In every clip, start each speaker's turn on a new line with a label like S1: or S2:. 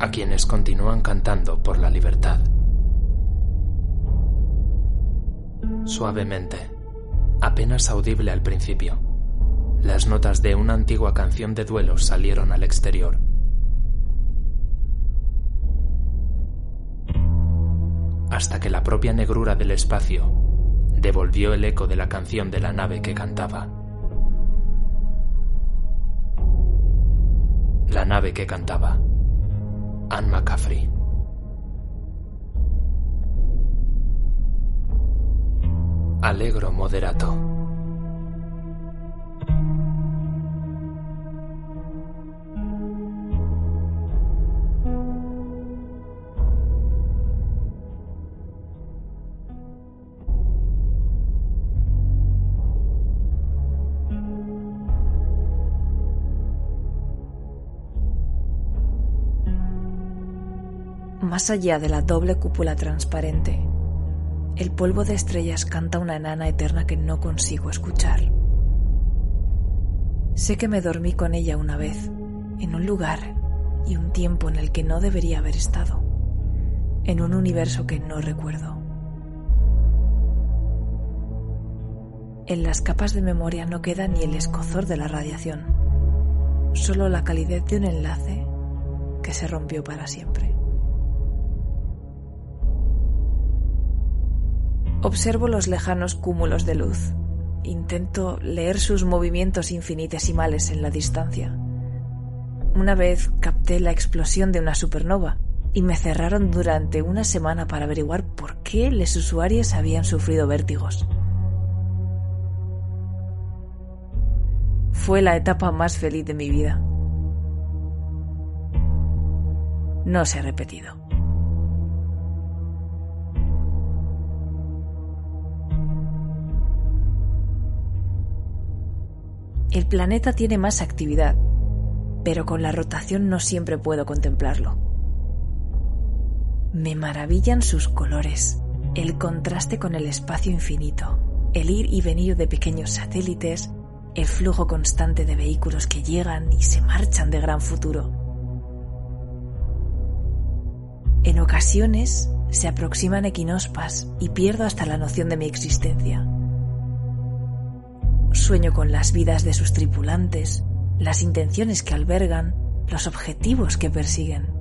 S1: a quienes continúan cantando por la libertad. Suavemente, apenas audible al principio, las notas de una antigua canción de duelo salieron al exterior. Hasta que la propia negrura del espacio devolvió el eco de la canción de la nave que cantaba. La nave que cantaba. Anne McCaffrey. Allegro moderato.
S2: Más allá de la doble cúpula transparente, el polvo de estrellas canta una enana eterna que no consigo escuchar. Sé que me dormí con ella una vez, en un lugar y un tiempo en el que no debería haber estado, en un universo que no recuerdo. En las capas de memoria no queda ni el escozor de la radiación, solo la calidez de un enlace que se rompió para siempre. Observo los lejanos cúmulos de luz. Intento leer sus movimientos infinitesimales en la distancia. Una vez capté la explosión de una supernova y me cerraron durante una semana para averiguar por qué los usuarios habían sufrido vértigos. Fue la etapa más feliz de mi vida. No se ha repetido. El planeta tiene más actividad, pero con la rotación no siempre puedo contemplarlo. Me maravillan sus colores, el contraste con el espacio infinito, el ir y venir de pequeños satélites, el flujo constante de vehículos que llegan y se marchan de gran futuro. En ocasiones se aproximan equinospas y pierdo hasta la noción de mi existencia. Sueño con las vidas de sus tripulantes, las intenciones que albergan, los objetivos que persiguen.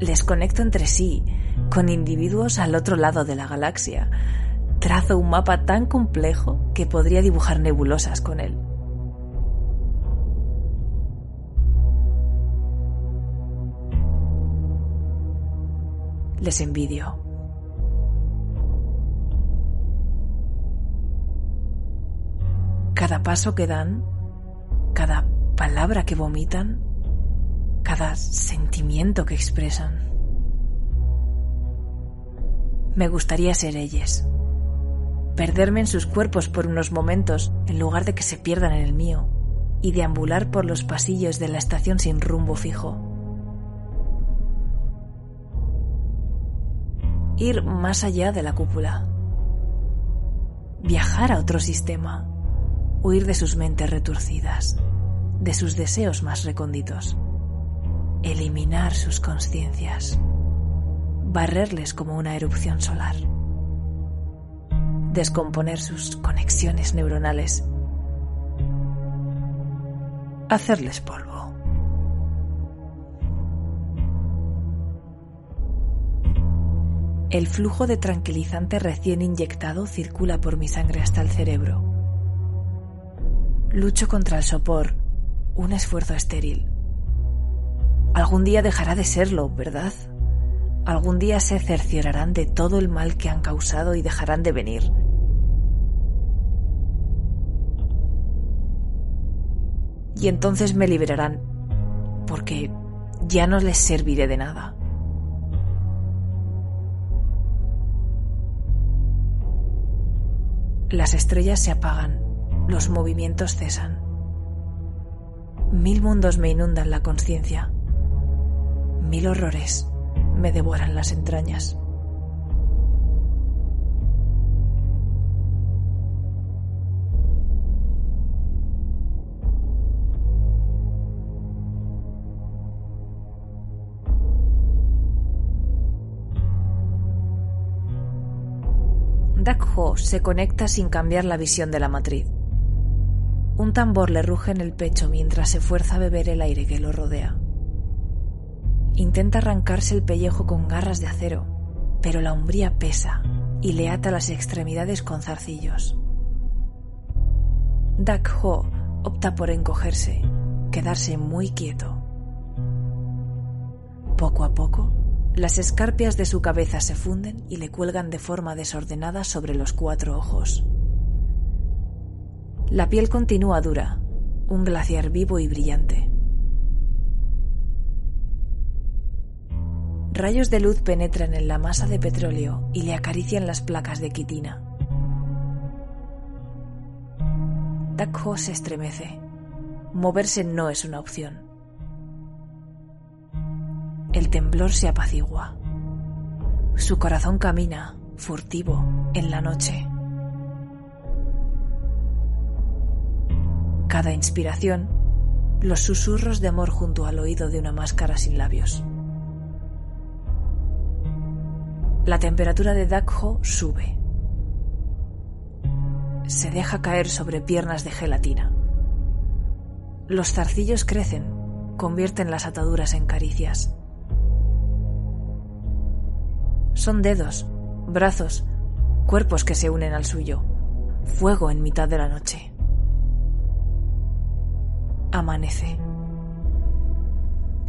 S2: Les conecto entre sí, con individuos al otro lado de la galaxia. Trazo un mapa tan complejo que podría dibujar nebulosas con él. Les envidio. Cada paso que dan, cada palabra que vomitan, cada sentimiento que expresan. Me gustaría ser ellas, perderme en sus cuerpos por unos momentos en lugar de que se pierdan en el mío y deambular por los pasillos de la estación sin rumbo fijo. Ir más allá de la cúpula. Viajar a otro sistema huir de sus mentes retorcidas, de sus deseos más recónditos, eliminar sus conciencias, barrerles como una erupción solar, descomponer sus conexiones neuronales, hacerles polvo. El flujo de tranquilizante recién inyectado circula por mi sangre hasta el cerebro Lucho contra el sopor, un esfuerzo estéril. Algún día dejará de serlo, ¿verdad? Algún día se cerciorarán de todo el mal que han causado y dejarán de venir. Y entonces me liberarán, porque ya no les serviré de nada. Las estrellas se apagan, los movimientos cesan. Mil mundos me inundan la conciencia. Mil horrores me devoran las entrañas. Dak se conecta sin cambiar la visión de la matriz. Un tambor le ruge en el pecho mientras se fuerza a beber el aire que lo rodea. Intenta arrancarse el pellejo con garras de acero, pero la umbría pesa y le ata las extremidades con zarcillos. Dak Ho opta por encogerse, quedarse muy quieto. Poco a poco, las escarpias de su cabeza se funden y le cuelgan de forma desordenada sobre los cuatro ojos. La piel continúa dura, un glaciar vivo y brillante. Rayos de luz penetran en la masa de petróleo y le acarician las placas de quitina. Dakho se estremece. Moverse no es una opción. El temblor se apacigua. Su corazón camina, furtivo, en la noche. Cada inspiración, los susurros de amor junto al oído de una máscara sin labios. La temperatura de Dakho sube. Se deja caer sobre piernas de gelatina. Los zarcillos crecen, convierten las ataduras en caricias. Son dedos, brazos, cuerpos que se unen al suyo. Fuego en mitad de la noche. Amanece.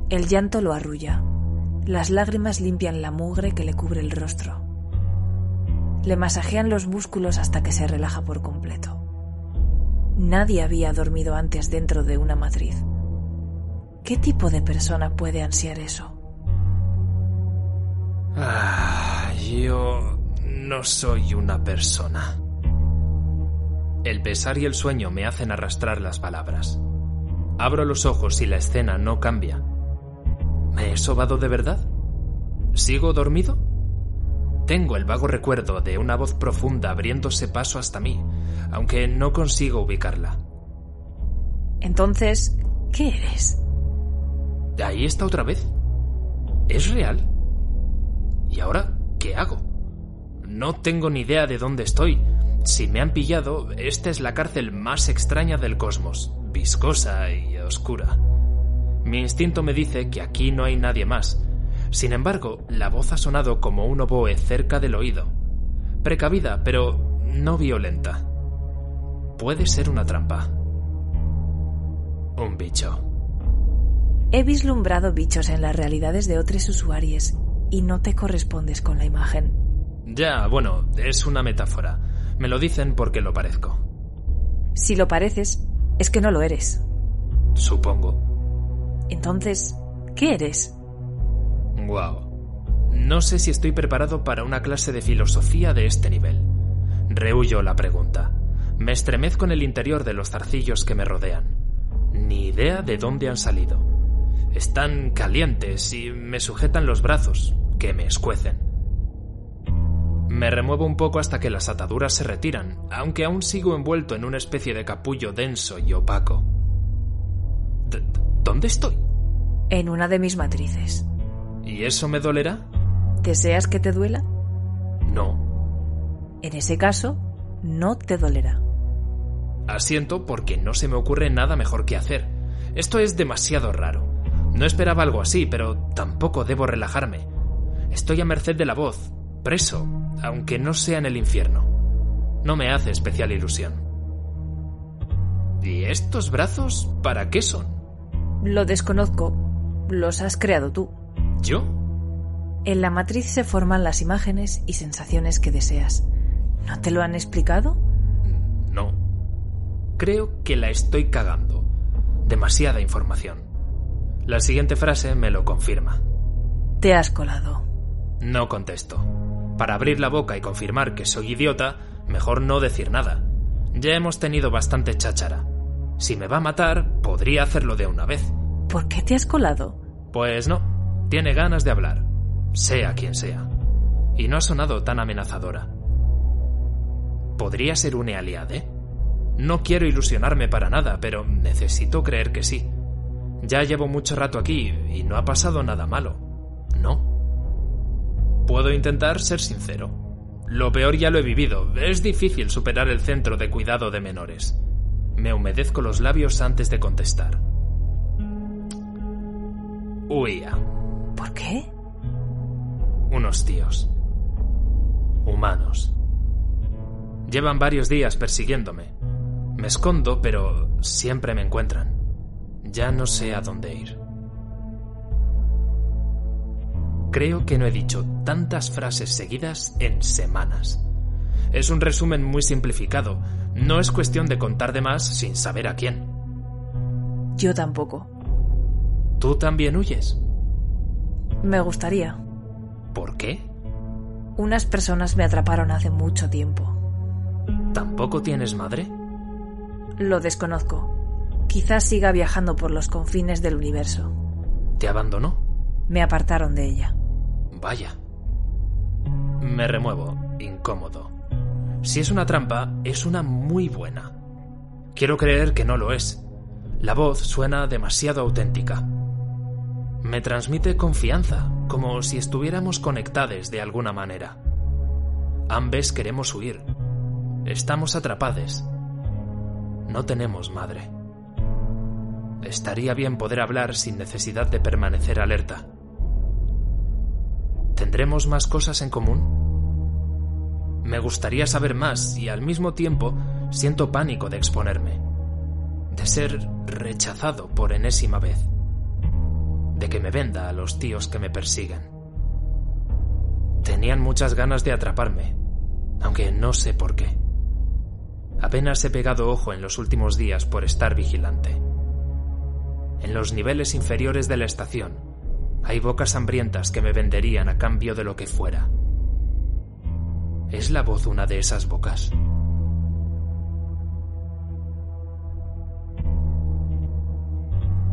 S2: El llanto lo arrulla. Las lágrimas limpian la mugre que le cubre el rostro. Le masajean los músculos hasta que se relaja por completo. Nadie había dormido antes dentro de una matriz. ¿Qué tipo de persona puede ansiar eso?
S1: Ah, yo no soy una persona. El pesar y el sueño me hacen arrastrar las palabras. Abro los ojos y la escena no cambia. ¿Me he sobado de verdad? ¿Sigo dormido? Tengo el vago recuerdo de una voz profunda abriéndose paso hasta mí, aunque no consigo ubicarla.
S2: Entonces, ¿qué eres?
S1: Ahí está otra vez. ¿Es real? ¿Y ahora qué hago? No tengo ni idea de dónde estoy. Si me han pillado, esta es la cárcel más extraña del cosmos, viscosa y oscura. Mi instinto me dice que aquí no hay nadie más. Sin embargo, la voz ha sonado como un oboe cerca del oído. Precavida, pero no violenta. Puede ser una trampa. Un bicho.
S2: He vislumbrado bichos en las realidades de otros usuarios y no te correspondes con la imagen.
S1: Ya, bueno, es una metáfora. Me lo dicen porque lo parezco.
S2: Si lo pareces, es que no lo eres.
S1: Supongo.
S2: Entonces, ¿qué eres?
S1: Wow. No sé si estoy preparado para una clase de filosofía de este nivel. Rehuyo la pregunta. Me estremezco en el interior de los zarcillos que me rodean. Ni idea de dónde han salido. Están calientes y me sujetan los brazos, que me escuecen. Me remuevo un poco hasta que las ataduras se retiran, aunque aún sigo envuelto en una especie de capullo denso y opaco. ¿Dónde estoy?
S2: En una de mis matrices.
S1: ¿Y eso me dolerá?
S2: ¿Deseas que te duela?
S1: No.
S2: En ese caso, no te dolerá.
S1: Asiento porque no se me ocurre nada mejor que hacer. Esto es demasiado raro. No esperaba algo así, pero tampoco debo relajarme. Estoy a merced de la voz, preso, aunque no sea en el infierno. No me hace especial ilusión. ¿Y estos brazos para qué son?
S2: Lo desconozco, Los has creado tú.
S1: ¿Yo?
S2: En la matriz se forman las imágenes y sensaciones que deseas. ¿No te lo han explicado?
S1: No. Creo que la estoy cagando. Demasiada información. La siguiente frase me lo confirma.
S2: Te has colado.
S1: No contesto. Para abrir la boca y confirmar que soy idiota, mejor no decir nada. Ya hemos tenido bastante cháchara. Si me va a matar, podría hacerlo de una vez.
S2: ¿Por qué te has colado?
S1: Pues no. Tiene ganas de hablar. Sea quien sea. Y no ha sonado tan amenazadora. ¿Podría ser un aliade? No quiero ilusionarme para nada, pero necesito creer que sí. Ya llevo mucho rato aquí y no ha pasado nada malo. No. Puedo intentar ser sincero. Lo peor ya lo he vivido. Es difícil superar el centro de cuidado de menores. Me humedezco los labios antes de contestar. Huía.
S2: ¿Por qué?
S1: Unos tíos. Humanos. Llevan varios días persiguiéndome. Me escondo, pero siempre me encuentran. Ya no sé a dónde ir. Creo que no he dicho tantas frases seguidas en semanas. Es un resumen muy simplificado. No es cuestión de contar de más sin saber a quién.
S2: Yo tampoco.
S1: ¿Tú también huyes?
S2: Me gustaría.
S1: ¿Por qué?
S2: Unas personas me atraparon hace mucho tiempo.
S1: ¿Tampoco tienes madre?
S2: Lo desconozco. Quizás siga viajando por los confines del universo.
S1: ¿Te abandonó?
S2: Me apartaron de ella.
S1: Vaya. Me remuevo, incómodo. Si es una trampa, es una muy buena. Quiero creer que no lo es. La voz suena demasiado auténtica. Me transmite confianza, como si estuviéramos conectados de alguna manera. Ambes queremos huir. Estamos atrapados. No tenemos madre. Estaría bien poder hablar sin necesidad de permanecer alerta. ¿Tendremos más cosas en común? Me gustaría saber más y al mismo tiempo siento pánico de exponerme, de ser rechazado por enésima vez, de que me venda a los tíos que me persiguen. Tenían muchas ganas de atraparme, aunque no sé por qué. Apenas he pegado ojo en los últimos días por estar vigilante. En los niveles inferiores de la estación hay bocas hambrientas que me venderían a cambio de lo que fuera. ¿Es la voz una de esas bocas?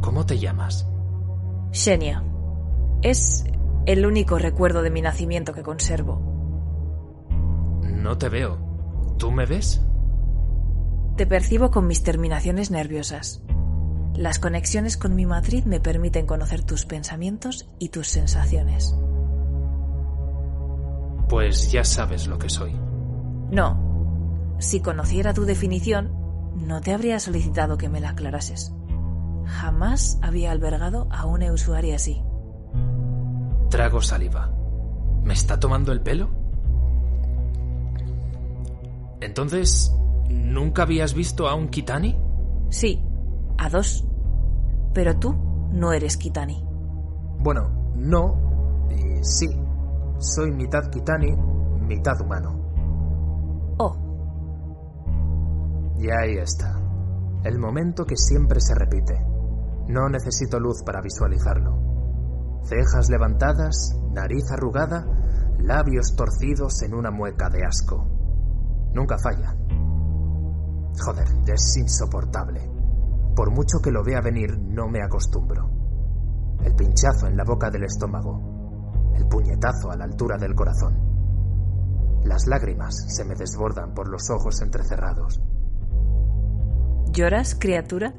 S1: ¿Cómo te llamas?
S2: Xenia. Es el único recuerdo de mi nacimiento que conservo.
S1: No te veo. ¿Tú me ves?
S2: Te percibo con mis terminaciones nerviosas. Las conexiones con mi matriz me permiten conocer tus pensamientos y tus sensaciones.
S1: Pues ya sabes lo que soy.
S2: No. Si conociera tu definición, no te habría solicitado que me la aclarases. Jamás había albergado a una usuaria así.
S1: Trago saliva. ¿Me está tomando el pelo? Entonces, ¿nunca habías visto a un Kitani?
S2: Sí, a dos. Pero tú no eres Kitani.
S1: Bueno, no y sí. Soy mitad Kitani, mitad humano.
S2: Oh,
S1: Y ahí está. El momento que siempre se repite. No necesito luz para visualizarlo. Cejas levantadas, nariz arrugada, labios torcidos en una mueca de asco. Nunca falla. Joder, es insoportable. Por mucho que lo vea venir, no me acostumbro. El pinchazo en la boca del estómago. El puñetazo a la altura del corazón. Las lágrimas se me desbordan por los ojos entrecerrados.
S2: ¿lloras, criatura?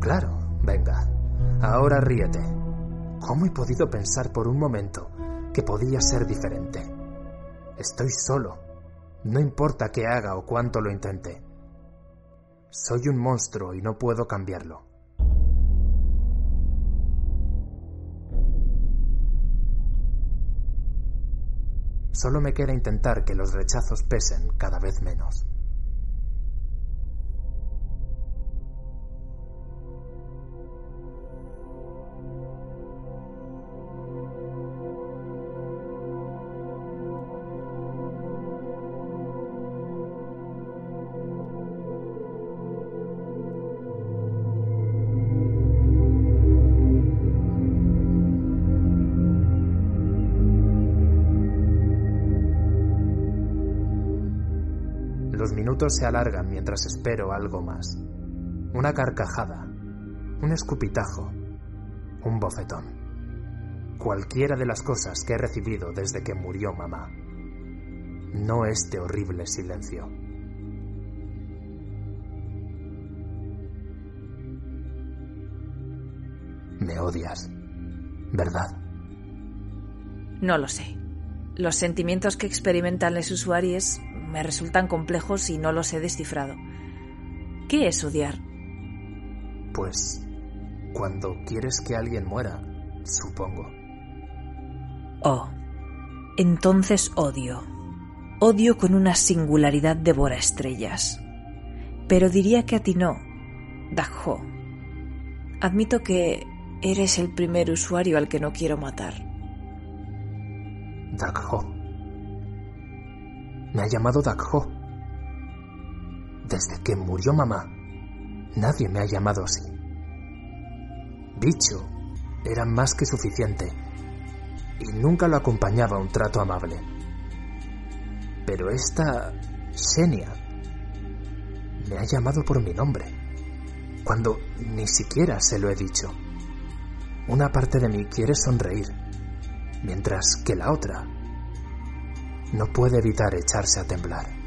S1: Claro, venga. Ahora ríete. ¿Cómo he podido pensar por un momento que podía ser diferente? Estoy solo. No importa qué haga o cuánto lo intente. Soy un monstruo y no puedo cambiarlo. Solo me queda intentar que los rechazos pesen cada vez menos. Se alargan mientras espero algo más. Una carcajada, un escupitajo, un bofetón. Cualquiera de las cosas que he recibido desde que murió mamá. No este horrible silencio. Me odias, ¿verdad?
S2: No lo sé. Los sentimientos que experimentan los usuarios me resultan complejos y no los he descifrado. ¿Qué es odiar?
S1: Pues cuando quieres que alguien muera, supongo.
S2: Oh, entonces odio. Odio con una singularidad devora estrellas. Pero diría que a ti no, Dagho. Admito que eres el primer usuario al que no quiero matar.
S1: Dagho. Me ha llamado Dagho. Desde que murió mamá, nadie me ha llamado así. Bicho era más que suficiente y nunca lo acompañaba un trato amable. Pero esta Xenia me ha llamado por mi nombre, cuando ni siquiera se lo he dicho. Una parte de mí quiere sonreír, mientras que la otra no puede evitar echarse a temblar.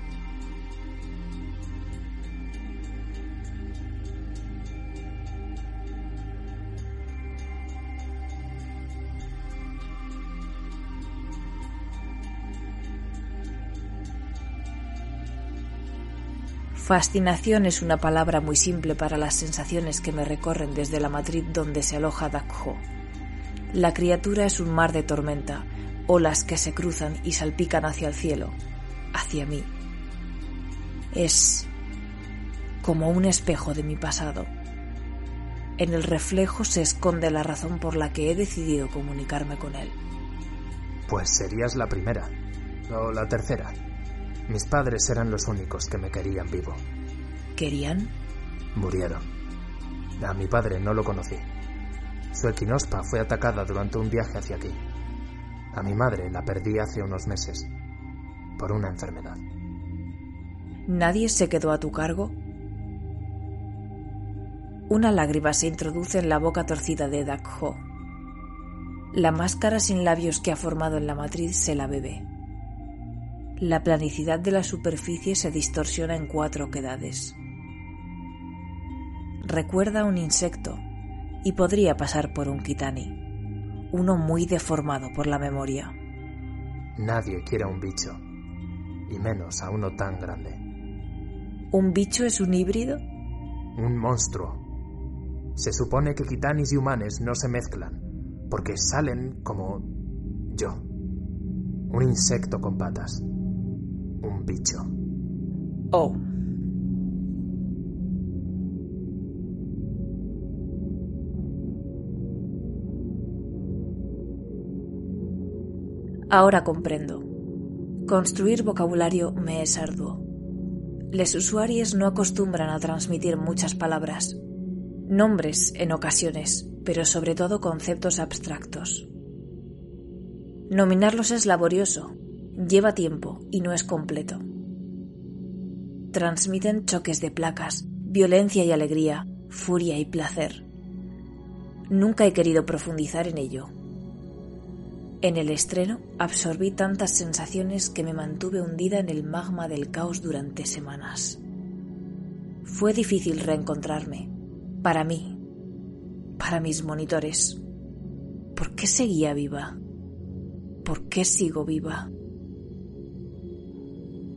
S2: Fascinación es una palabra muy simple para las sensaciones que me recorren desde la matriz donde se aloja Dakho. La criatura es un mar de tormenta, olas que se cruzan y salpican hacia el cielo, hacia mí. Es como un espejo de mi pasado. En el reflejo se esconde la razón por la que he decidido comunicarme con él.
S1: Pues serías la primera, o la tercera. Mis padres eran los únicos que me querían vivo.
S2: ¿Querían?
S1: Murieron. A mi padre no lo conocí. Su equinospa fue atacada durante un viaje hacia aquí. A mi madre la perdí hace unos meses por una enfermedad.
S2: ¿Nadie se quedó a tu cargo? Una lágrima se introduce en la boca torcida de Dakho. La máscara sin labios que ha formado en la matriz se la bebe. La planicidad de la superficie se distorsiona en cuatro oquedades. Recuerda un insecto y podría pasar por un kitani, uno muy deformado por la memoria.
S1: Nadie quiere a un bicho, y menos a uno tan grande.
S2: ¿Un bicho es un híbrido?
S1: Un monstruo. Se supone que kitanis y humanes no se mezclan, porque salen como yo. Un insecto con patas un bicho.
S2: Oh. Ahora comprendo. Construir vocabulario me es arduo. Los usuarios no acostumbran a transmitir muchas palabras, nombres en ocasiones, pero sobre todo conceptos abstractos. Nominarlos es laborioso, Lleva tiempo y no es completo. Transmiten choques de placas, violencia y alegría, furia y placer. Nunca he querido profundizar en ello. En el estreno absorbí tantas sensaciones que me mantuve hundida en el magma del caos durante semanas. Fue difícil reencontrarme, para mí, para mis monitores. ¿Por qué seguía viva? ¿Por qué sigo viva?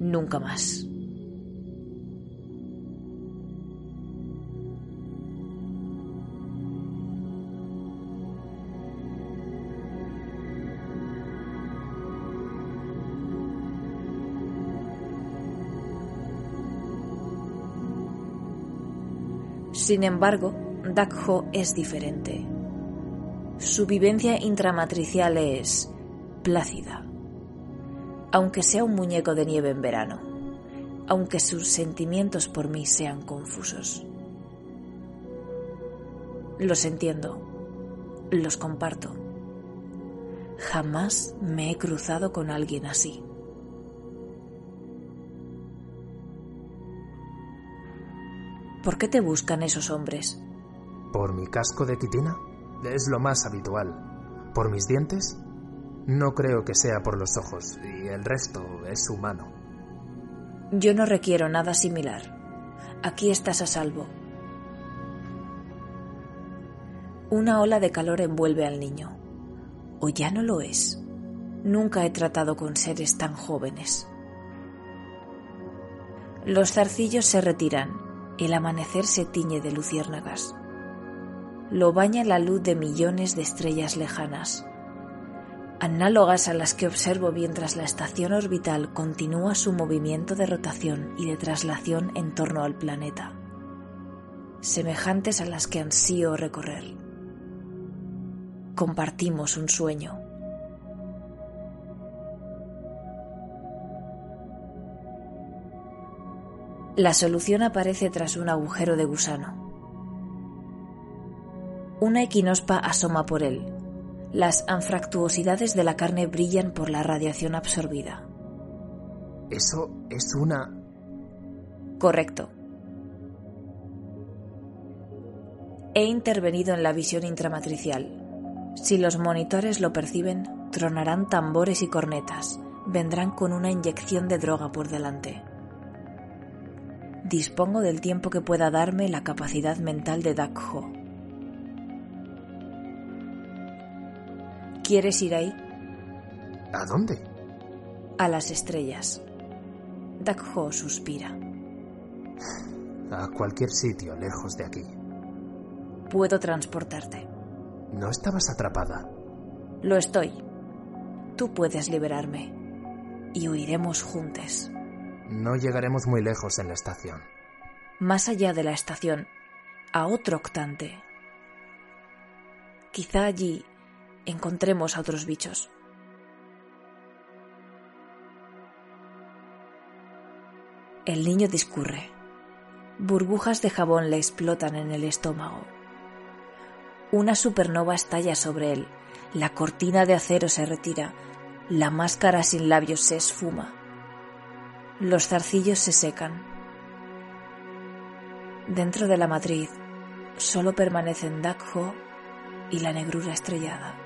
S2: nunca más. Sin embargo, Dakho es diferente. Su vivencia intramatricial es plácida aunque sea un muñeco de nieve en verano, aunque sus sentimientos por mí sean confusos. Los entiendo, los comparto. Jamás me he cruzado con alguien así. ¿Por qué te buscan esos hombres?
S1: ¿Por mi casco de quitina? Es lo más habitual. ¿Por mis dientes? No creo que sea por los ojos, y el resto es humano.
S2: Yo no requiero nada similar. Aquí estás a salvo. Una ola de calor envuelve al niño. O ya no lo es. Nunca he tratado con seres tan jóvenes. Los zarcillos se retiran. El amanecer se tiñe de luciérnagas. Lo baña la luz de millones de estrellas lejanas análogas a las que observo mientras la estación orbital continúa su movimiento de rotación y de traslación en torno al planeta, semejantes a las que ansío recorrer. Compartimos un sueño. La solución aparece tras un agujero de gusano. Una equinospa asoma por él, las anfractuosidades de la carne brillan por la radiación absorbida.
S1: Eso es una...
S2: Correcto. He intervenido en la visión intramatricial. Si los monitores lo perciben, tronarán tambores y cornetas. Vendrán con una inyección de droga por delante. Dispongo del tiempo que pueda darme la capacidad mental de Dakho. ¿Quieres ir ahí?
S1: ¿A dónde?
S2: A las estrellas. Dakho suspira.
S1: A cualquier sitio lejos de aquí.
S2: Puedo transportarte.
S1: ¿No estabas atrapada?
S2: Lo estoy. Tú puedes liberarme. Y huiremos juntos.
S1: No llegaremos muy lejos en la estación.
S2: Más allá de la estación, a otro octante. Quizá allí encontremos a otros bichos. El niño discurre. Burbujas de jabón le explotan en el estómago. Una supernova estalla sobre él. La cortina de acero se retira. La máscara sin labios se esfuma. Los zarcillos se secan. Dentro de la matriz solo permanecen Dakho y la negrura estrellada.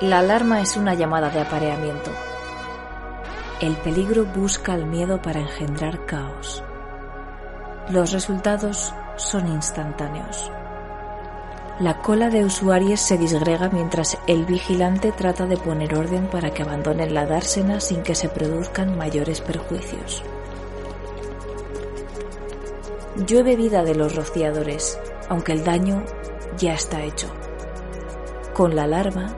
S2: La alarma es una llamada de apareamiento. El peligro busca al miedo para engendrar caos. Los resultados son instantáneos. La cola de usuarios se disgrega mientras el vigilante trata de poner orden para que abandonen la dársena sin que se produzcan mayores perjuicios. Llueve vida de los rociadores, aunque el daño ya está hecho. Con la alarma,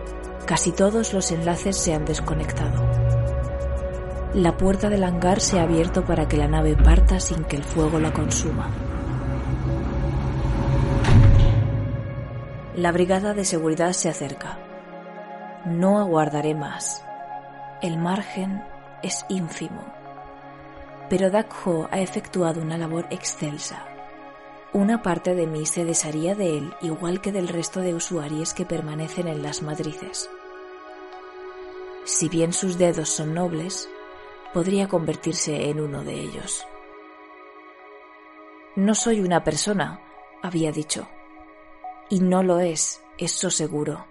S2: Casi todos los enlaces se han desconectado. La puerta del hangar se ha abierto para que la nave parta sin que el fuego la consuma. La brigada de seguridad se acerca. No aguardaré más. El margen es ínfimo. Pero Dakho ha efectuado una labor excelsa. Una parte de mí se desharía de él igual que del resto de usuarios que permanecen en las madrices. Si bien sus dedos son nobles, podría convertirse en uno de ellos. No soy una persona, había dicho. Y no lo es, eso seguro.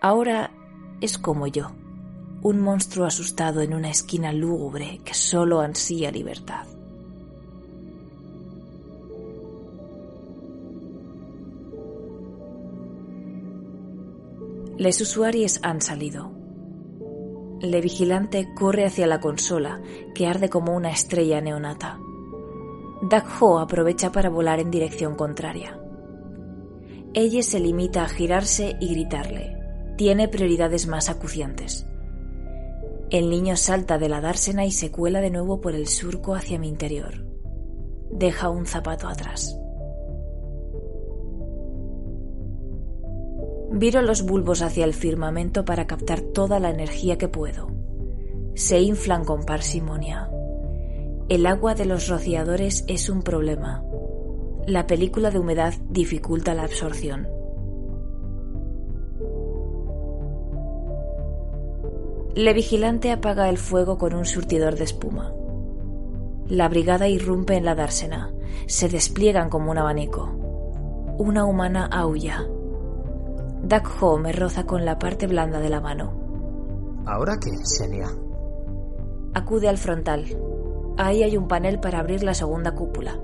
S2: Ahora es como yo, un monstruo asustado en una esquina lúgubre que solo ansía libertad. Les usuarios han salido. Le vigilante corre hacia la consola, que arde como una estrella neonata. Dakho aprovecha para volar en dirección contraria. Ella se limita a girarse y gritarle. Tiene prioridades más acuciantes. El niño salta de la dársena y se cuela de nuevo por el surco hacia mi interior. Deja un zapato atrás. Viro los bulbos hacia el firmamento para captar toda la energía que puedo. Se inflan con parsimonia. El agua de los rociadores es un problema. La película de humedad dificulta la absorción. Le vigilante apaga el fuego con un surtidor de espuma. La brigada irrumpe en la dársena. Se despliegan como un abanico. Una humana aulla. Dak Ho me roza con la parte blanda de la mano.
S1: ¿Ahora qué, Xenia?
S2: Acude al frontal. Ahí hay un panel para abrir la segunda cúpula.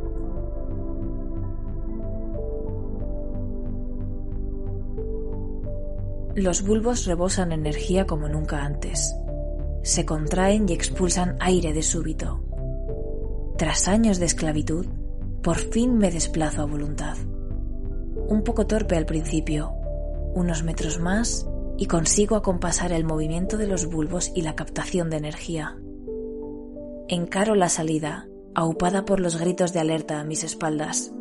S2: Los bulbos rebosan energía como nunca antes. Se contraen y expulsan aire de súbito. Tras años de esclavitud, por fin me desplazo a voluntad. Un poco torpe al principio, unos metros más y consigo acompasar el movimiento de los bulbos y la captación de energía. Encaro la salida, aupada por los gritos de alerta a mis espaldas,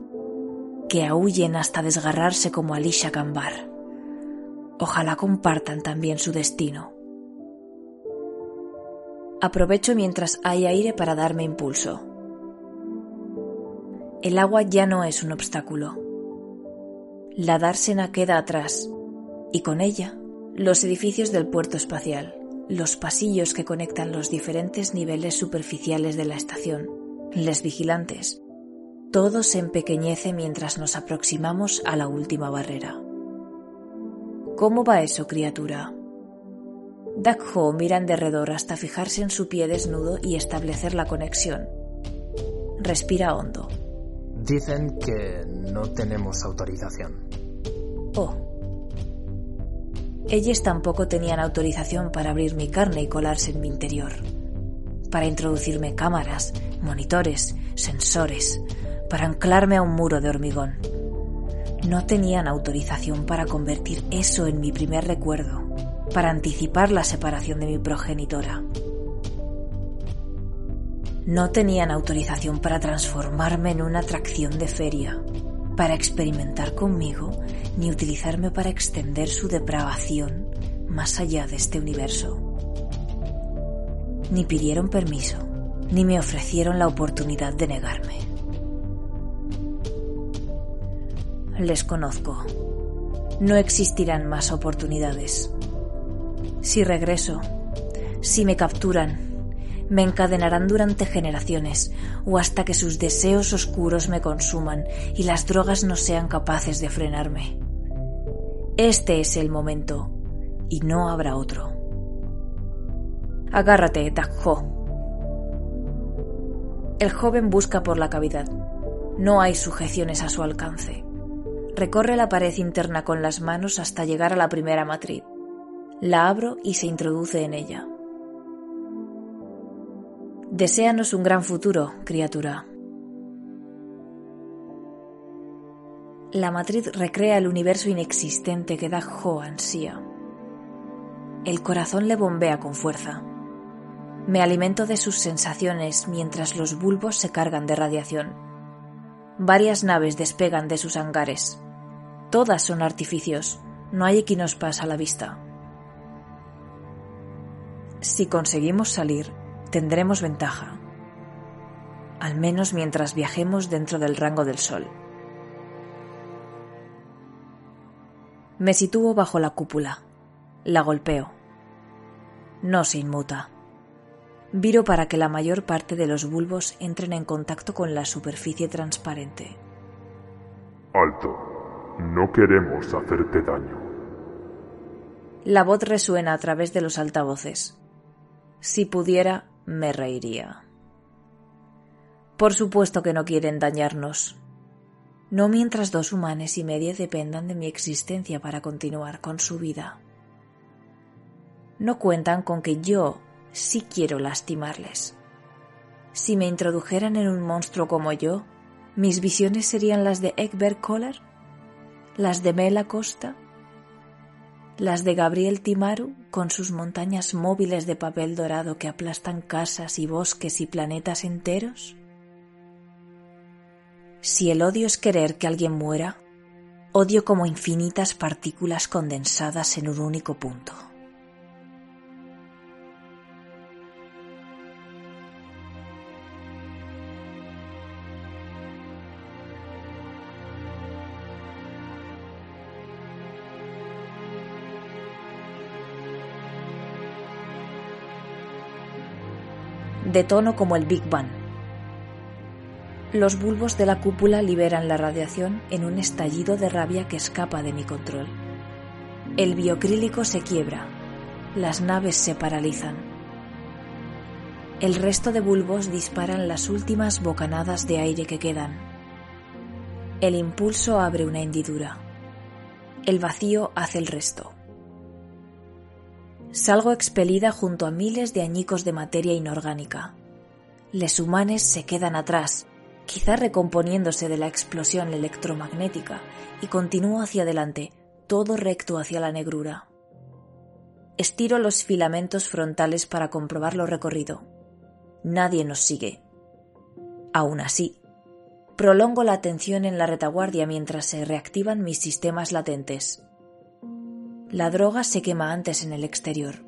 S2: que aúllen hasta desgarrarse como Alicia Cambar. Ojalá compartan también su destino. Aprovecho mientras hay aire para darme impulso. El agua ya no es un obstáculo. La dársena queda atrás y con ella los edificios del puerto espacial, los pasillos que conectan los diferentes niveles superficiales de la estación, les vigilantes. Todo se empequeñece mientras nos aproximamos a la última barrera. ¿Cómo va eso, criatura? Ho mira en derredor hasta fijarse en su pie desnudo y establecer la conexión. Respira hondo.
S1: Dicen que no tenemos autorización.
S2: Oh, ellos tampoco tenían autorización para abrir mi carne y colarse en mi interior, para introducirme cámaras, monitores, sensores, para anclarme a un muro de hormigón. No tenían autorización para convertir eso en mi primer recuerdo, para anticipar la separación de mi progenitora. No tenían autorización para transformarme en una atracción de feria, para experimentar conmigo ni utilizarme para extender su depravación más allá de este universo. Ni pidieron permiso, ni me ofrecieron la oportunidad de negarme. Les conozco. No existirán más oportunidades. Si regreso, si me capturan, me encadenarán durante generaciones o hasta que sus deseos oscuros me consuman y las drogas no sean capaces de frenarme. Este es el momento y no habrá otro. Agárrate, Dakho. El joven busca por la cavidad. No hay sujeciones a su alcance. Recorre la pared interna con las manos hasta llegar a la primera matriz. La abro y se introduce en ella. Deseanos un gran futuro, criatura. La matriz recrea el universo inexistente que Ho ansía. El corazón le bombea con fuerza. Me alimento de sus sensaciones mientras los bulbos se cargan de radiación. Varias naves despegan de sus hangares. Todas son artificios. No hay equinospas a la vista. Si conseguimos salir, tendremos ventaja, al menos mientras viajemos dentro del rango del Sol. Me sitúo bajo la cúpula, la golpeo. No se inmuta. Viro para que la mayor parte de los bulbos entren en contacto con la superficie transparente.
S3: Alto. No queremos hacerte daño.
S2: La voz resuena a través de los altavoces. Si pudiera, me reiría. Por supuesto que no quieren dañarnos. No mientras dos humanes y media dependan de mi existencia para continuar con su vida. No cuentan con que yo sí quiero lastimarles. Si me introdujeran en un monstruo como yo, mis visiones serían las de Egbert Kohler, las de Mela Costa, las de Gabriel Timaru con sus montañas móviles de papel dorado que aplastan casas y bosques y planetas enteros? Si el odio es querer que alguien muera, odio como infinitas partículas condensadas en un único punto. De tono como el Big Bang. Los bulbos de la cúpula liberan la radiación en un estallido de rabia que escapa de mi control. El biocrílico se quiebra. Las naves se paralizan. El resto de bulbos disparan las últimas bocanadas de aire que quedan. El impulso abre una hendidura. El vacío hace el resto. Salgo expelida junto a miles de añicos de materia inorgánica. Les humanes se quedan atrás, quizá recomponiéndose de la explosión electromagnética, y continúo hacia adelante, todo recto hacia la negrura. Estiro los filamentos frontales para comprobar lo recorrido. Nadie nos sigue. Aún así, prolongo la atención en la retaguardia mientras se reactivan mis sistemas latentes. La droga se quema antes en el exterior.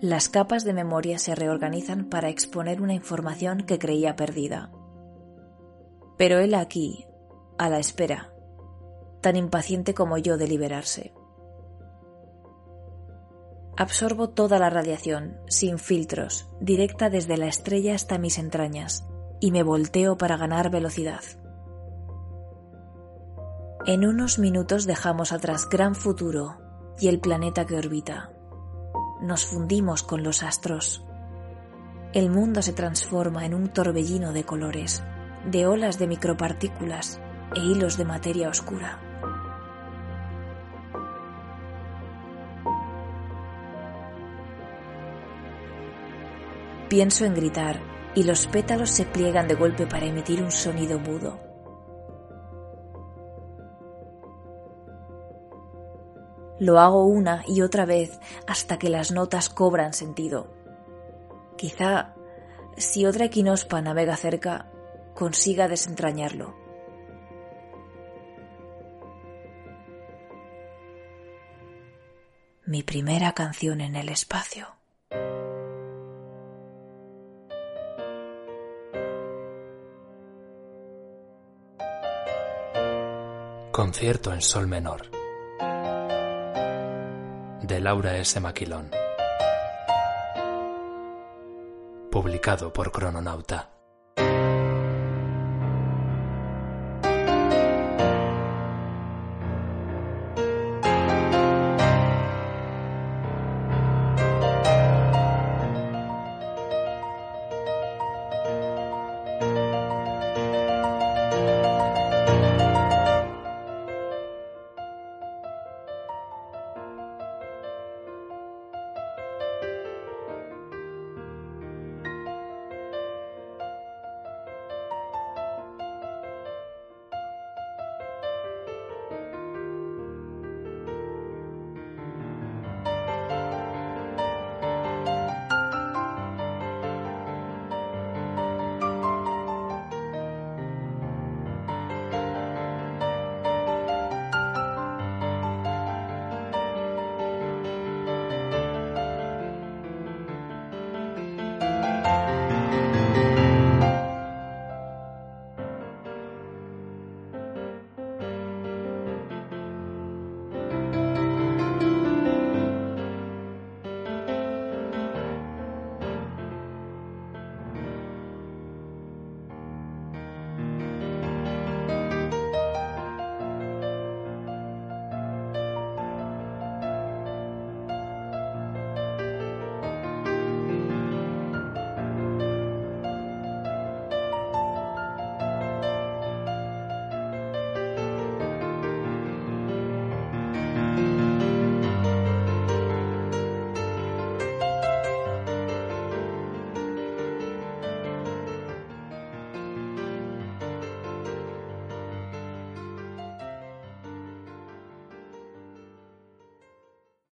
S2: Las capas de memoria se reorganizan para exponer una información que creía perdida. Pero él aquí, a la espera, tan impaciente como yo de liberarse. Absorbo toda la radiación, sin filtros, directa desde la estrella hasta mis entrañas, y me volteo para ganar velocidad. En unos minutos dejamos atrás Gran Futuro y el planeta que orbita. Nos fundimos con los astros. El mundo se transforma en un torbellino de colores, de olas de micropartículas e hilos de materia oscura. Pienso en gritar y los pétalos se pliegan de golpe para emitir un sonido mudo. Lo hago una y otra vez hasta que las notas cobran sentido. Quizá, si otra equinospa navega cerca, consiga desentrañarlo. Mi primera canción en el espacio.
S1: Concierto en sol menor de Laura S. Maquilón. Publicado por Crononauta.